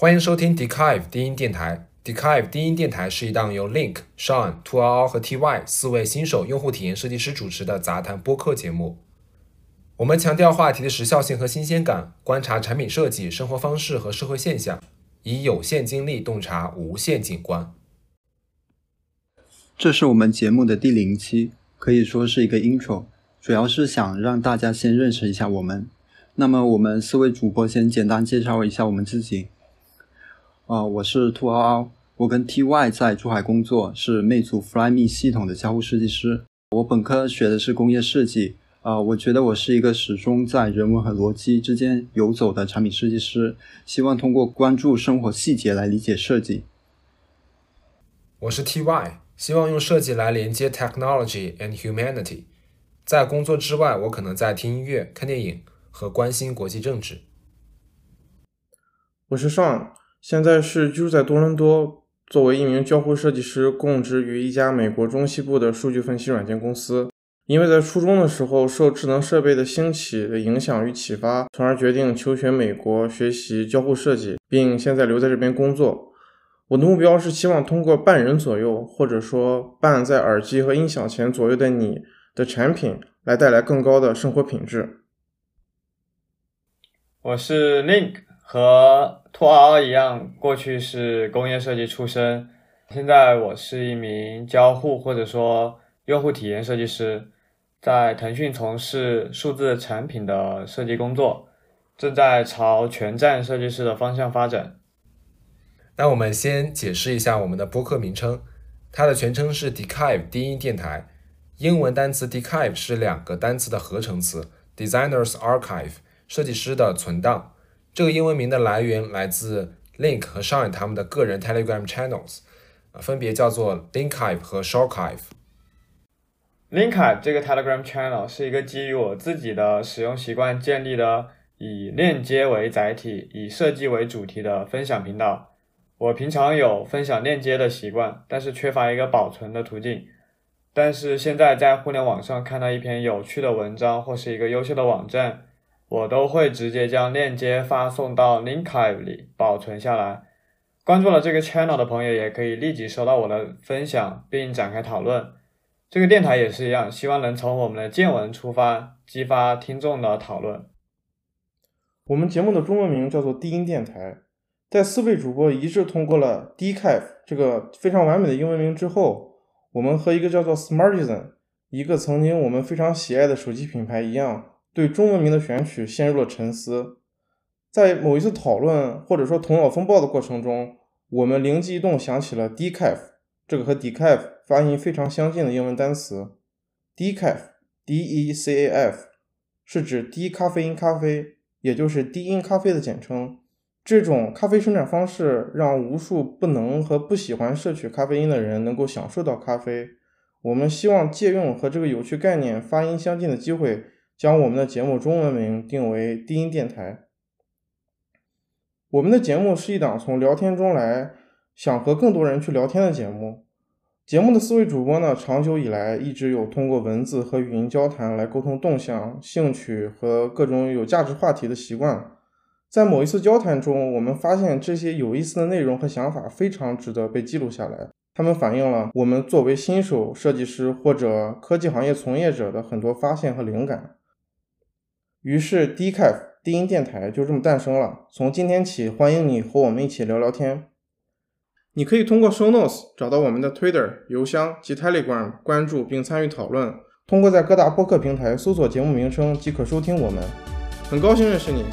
欢迎收听 Dekive 低音电台。Dekive 低音电台是一档由 Link、Sean、Two R 和 Ty 四位新手用户体验设计师主持的杂谈播客节目。我们强调话题的时效性和新鲜感，观察产品设计、生活方式和社会现象，以有限精力洞察无限景观。这是我们节目的第零期，可以说是一个 intro，主要是想让大家先认识一下我们。那么我们四位主播先简单介绍一下我们自己。啊，我是兔嗷嗷，我跟 TY 在珠海工作，是魅族 Flyme 系统的交互设计师。我本科学的是工业设计，啊，我觉得我是一个始终在人文和逻辑之间游走的产品设计师，希望通过关注生活细节来理解设计。我是 TY，希望用设计来连接 technology and humanity。在工作之外，我可能在听音乐、看电影和关心国际政治。我是 Sean。现在是居住在多伦多，作为一名交互设计师，供职于一家美国中西部的数据分析软件公司。因为在初中的时候受智能设备的兴起的影响与启发，从而决定求学美国学习交互设计，并现在留在这边工作。我的目标是希望通过半人左右，或者说半在耳机和音响前左右的你的产品，来带来更高的生活品质。我是 Link。和托儿一样，过去是工业设计出身，现在我是一名交互或者说用户体验设计师，在腾讯从事数字产品的设计工作，正在朝全站设计师的方向发展。那我们先解释一下我们的播客名称，它的全称是 Decive 低音电台，英文单词 Decive 是两个单词的合成词，Designers Archive 设计师的存档。这个英文名的来源来自 Link 和 Shine 他们的个人 Telegram channels，分别叫做 Linkive 和 Shorkive。Linkive 这个 Telegram channel 是一个基于我自己的使用习惯建立的，以链接为载体、以设计为主题的分享频道。我平常有分享链接的习惯，但是缺乏一个保存的途径。但是现在在互联网上看到一篇有趣的文章或是一个优秀的网站。我都会直接将链接发送到 Linkive 里保存下来。关注了这个 channel 的朋友也可以立即收到我的分享，并展开讨论。这个电台也是一样，希望能从我们的见闻出发，激发听众的讨论。我们节目的中文名叫做低音电台。在四位主播一致通过了 Dekive 这个非常完美的英文名之后，我们和一个叫做 Smartisan，一个曾经我们非常喜爱的手机品牌一样。对中文名的选取陷入了沉思，在某一次讨论或者说头脑风暴的过程中，我们灵机一动想起了 decaf 这个和 decaf 发音非常相近的英文单词。decaf，D-E-C-A-F 是指低咖啡因咖啡，也就是低因咖啡的简称。这种咖啡生产方式让无数不能和不喜欢摄取咖啡因的人能够享受到咖啡。我们希望借用和这个有趣概念发音相近的机会。将我们的节目中文名定为低音电台。我们的节目是一档从聊天中来，想和更多人去聊天的节目。节目的四位主播呢，长久以来一直有通过文字和语音交谈来沟通动向、兴趣和各种有价值话题的习惯。在某一次交谈中，我们发现这些有意思的内容和想法非常值得被记录下来。他们反映了我们作为新手设计师或者科技行业从业者的很多发现和灵感。于是低 caf 低音电台就这么诞生了。从今天起，欢迎你和我们一起聊聊天。你可以通过 Show Notes 找到我们的 Twitter、邮箱及 Telegram，关注并参与讨论。通过在各大播客平台搜索节目名称即可收听我们。很高兴认识你。